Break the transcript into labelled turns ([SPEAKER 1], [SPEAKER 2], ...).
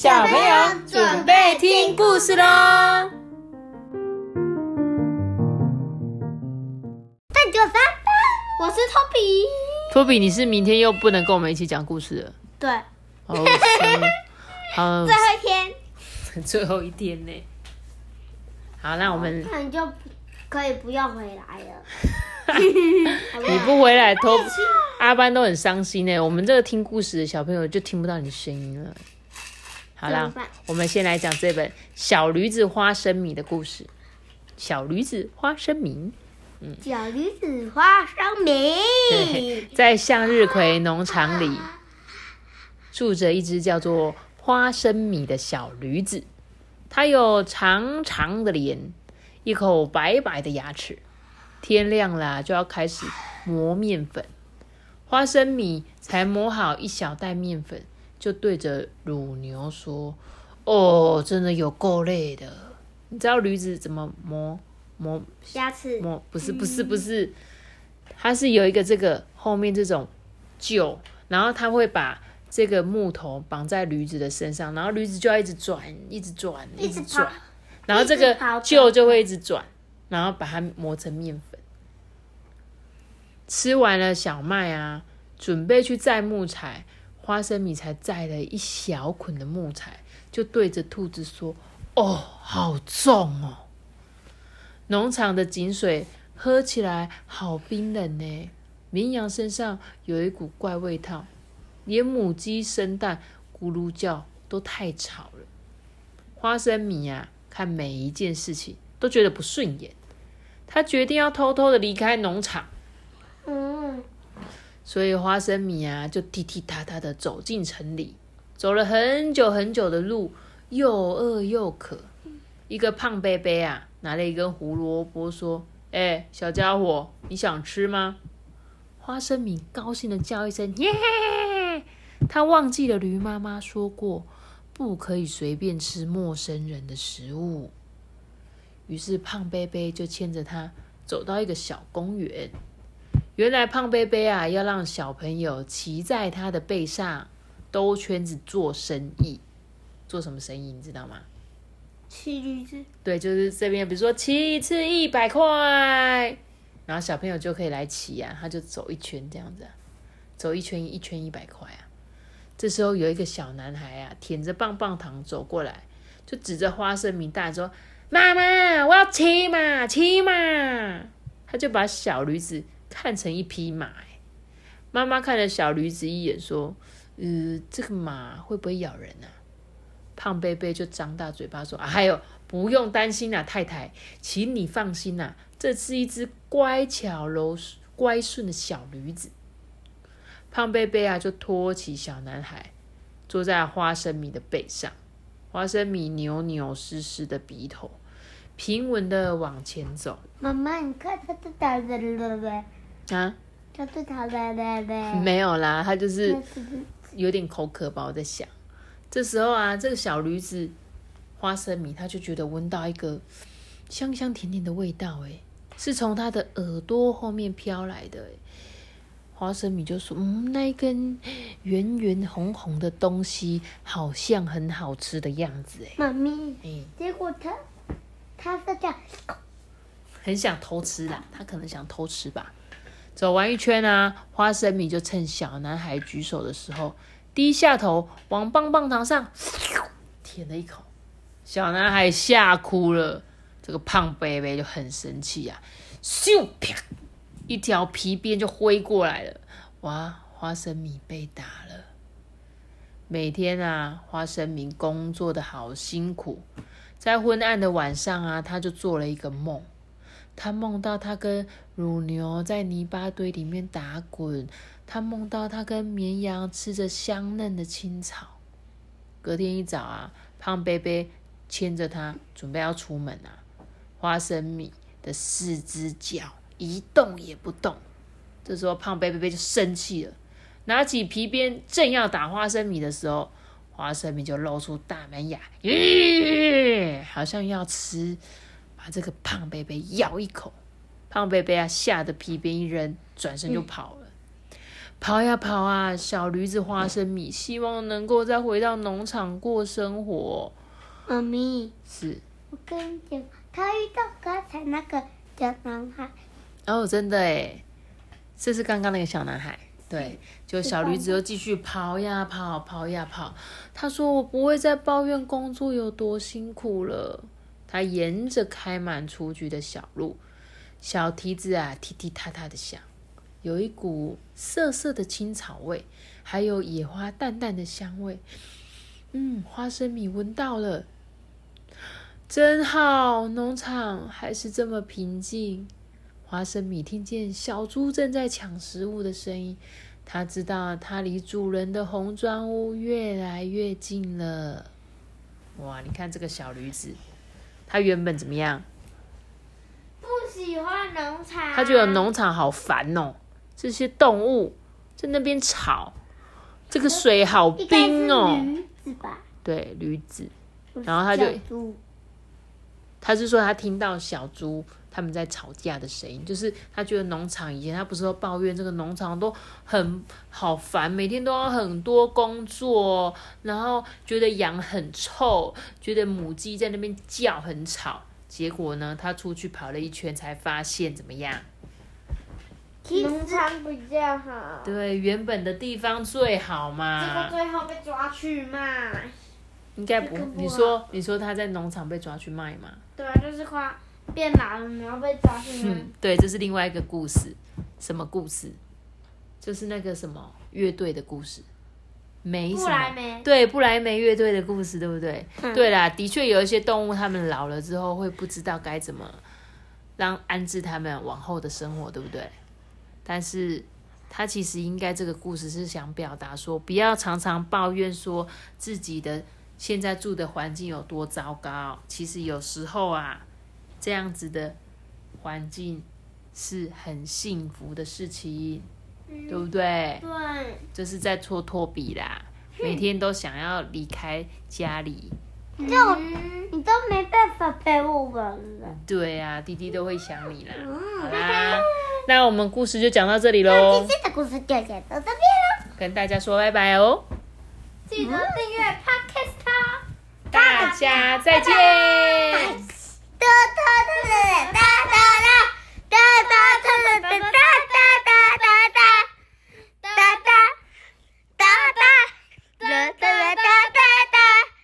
[SPEAKER 1] 小朋友准备听故事喽！
[SPEAKER 2] 大九三八，我是托比。
[SPEAKER 1] 托比，你是明天又不能跟我们一起讲故事了？
[SPEAKER 2] 对，
[SPEAKER 1] 好，好，
[SPEAKER 2] 最后一天，
[SPEAKER 1] 最后一天呢？好，那我们
[SPEAKER 2] 那你就可以不要回来了。
[SPEAKER 1] 你不回来，托阿班都很伤心呢。我们这个听故事的小朋友就听不到你声音了。好啦，我们先来讲这本《小驴子花生米》的故事。小驴子花生米，
[SPEAKER 2] 嗯，小驴子花生米，
[SPEAKER 1] 在向日葵农场里住着一只叫做花生米的小驴子。它有长长的脸，一口白白的牙齿。天亮了就要开始磨面粉，花生米才磨好一小袋面粉。就对着乳牛说：“哦，真的有够累的。你知道驴子怎么磨磨
[SPEAKER 2] 牙齿？
[SPEAKER 1] 磨不是不是不是，它是有一个这个后面这种臼，然后它会把这个木头绑在驴子的身上，然后驴子就要一直转，一直转，一直转，然后这个臼就会一直转，然后把它磨成面粉。吃完了小麦啊，准备去载木材。”花生米才摘了一小捆的木材，就对着兔子说：“哦，好重哦！农场的井水喝起来好冰冷呢。绵羊身上有一股怪味道，连母鸡生蛋咕噜叫都太吵了。”花生米呀，看每一件事情都觉得不顺眼，他决定要偷偷的离开农场。所以花生米啊，就踢踢踏踏的走进城里，走了很久很久的路，又饿又渴。一个胖贝贝啊，拿了一根胡萝卜，说：“哎，小家伙，你想吃吗？”花生米高兴的叫一声：“耶！”他忘记了驴妈妈说过，不可以随便吃陌生人的食物。于是胖贝贝就牵着他走到一个小公园。原来胖贝贝啊，要让小朋友骑在他的背上兜圈子做生意。做什么生意？你知道吗？
[SPEAKER 2] 骑驴子。
[SPEAKER 1] 对，就是这边，比如说骑一次一百块，然后小朋友就可以来骑啊，他就走一圈这样子，走一圈一圈一百块啊。这时候有一个小男孩啊，舔着棒棒糖走过来，就指着花生米大说：“妈妈，我要骑马，骑马！”他就把小驴子。看成一匹马，妈妈看了小驴子一眼，说：“呃，这个马会不会咬人啊？”胖贝贝就张大嘴巴说：“啊，还有，不用担心啊，太太，请你放心啦，这是一只乖巧柔乖顺的小驴子。”胖贝贝啊，就托起小男孩，坐在花生米的背上，花生米扭扭湿湿的鼻头，平稳的往前走。
[SPEAKER 2] 妈妈，你看它都打人了呗。啊，他是他的嘞嘞，
[SPEAKER 1] 没有啦，他就是有点口渴吧。我在想，这时候啊，这个小驴子花生米，他就觉得闻到一个香香甜甜的味道，哎，是从他的耳朵后面飘来的。花生米就说：“嗯，那一根圆圆红红的东西，好像很好吃的样子。”哎，
[SPEAKER 2] 妈咪，哎，结果他他是这样，
[SPEAKER 1] 很想偷吃啦，他可能想偷吃吧。走完一圈啊，花生米就趁小男孩举手的时候，低下头往棒棒糖上 舔了一口。小男孩吓哭了，这个胖贝贝就很生气啊，咻啪，一条皮鞭就挥过来了。哇，花生米被打了。每天啊，花生米工作的好辛苦，在昏暗的晚上啊，他就做了一个梦。他梦到他跟乳牛在泥巴堆里面打滚，他梦到他跟绵羊吃着香嫩的青草。隔天一早啊，胖贝贝牵着他准备要出门啊，花生米的四只脚一动也不动。这时候胖贝贝就生气了，拿起皮鞭正要打花生米的时候，花生米就露出大门牙，咦，好像要吃。这个胖贝贝咬一口，胖贝贝啊，吓得皮鞭一扔，转身就跑了。跑呀跑啊，小驴子花生米希望能够再回到农场过生活。
[SPEAKER 2] 妈咪，
[SPEAKER 1] 是，
[SPEAKER 2] 我跟你讲，他遇到刚才那个小男孩。
[SPEAKER 1] 哦，真的哎，这是刚刚那个小男孩。对，就小驴子又继续跑呀跑，跑呀跑。他说：“我不会再抱怨工作有多辛苦了。”他沿着开满雏菊的小路，小蹄子啊踢踢踏踏的响，有一股涩涩的青草味，还有野花淡淡的香味。嗯，花生米闻到了，真好，农场还是这么平静。花生米听见小猪正在抢食物的声音，他知道他离主人的红砖屋越来越近了。哇，你看这个小驴子，他原本怎么样？
[SPEAKER 2] 不喜欢农场。
[SPEAKER 1] 他觉得农场好烦哦，这些动物在那边吵，这个水好冰哦。
[SPEAKER 2] 驴子吧？
[SPEAKER 1] 对，驴子。然后他就，他是说他听到小猪。他们在吵架的声音，就是他觉得农场以前他不是说抱怨这个农场都很好烦，每天都要很多工作，然后觉得羊很臭，觉得母鸡在那边叫很吵。结果呢，他出去跑了一圈，才发现怎么样？
[SPEAKER 2] 农场比较好。
[SPEAKER 1] 对，原本的地方最好嘛。
[SPEAKER 2] 结果最后被抓去卖。
[SPEAKER 1] 应该不？你说，你说他在农场被抓去卖吗？
[SPEAKER 2] 对啊，就是夸。变老了，然后被抓去卖嗯，
[SPEAKER 1] 对，这是另外一个故事。什么故事？就是那个什么乐队的故事。梅
[SPEAKER 2] 不来梅。
[SPEAKER 1] 对，不来梅乐队的故事，对不对？对啦，的确有一些动物，它们老了之后会不知道该怎么让安置它们往后的生活，对不对？但是，他其实应该这个故事是想表达说，不要常常抱怨说自己的现在住的环境有多糟糕。其实有时候啊。这样子的环境是很幸福的事情，对不对？
[SPEAKER 2] 对，
[SPEAKER 1] 就是在搓托比啦，每天都想要离开家里。
[SPEAKER 2] 就你都没办法陪我们了。
[SPEAKER 1] 对呀，弟弟都会想你啦。好啦，那我们故事就讲到这里喽。
[SPEAKER 2] 今天的故事就讲到这边喽，
[SPEAKER 1] 跟大家说拜拜哦。
[SPEAKER 2] 记得订阅
[SPEAKER 1] 家再见。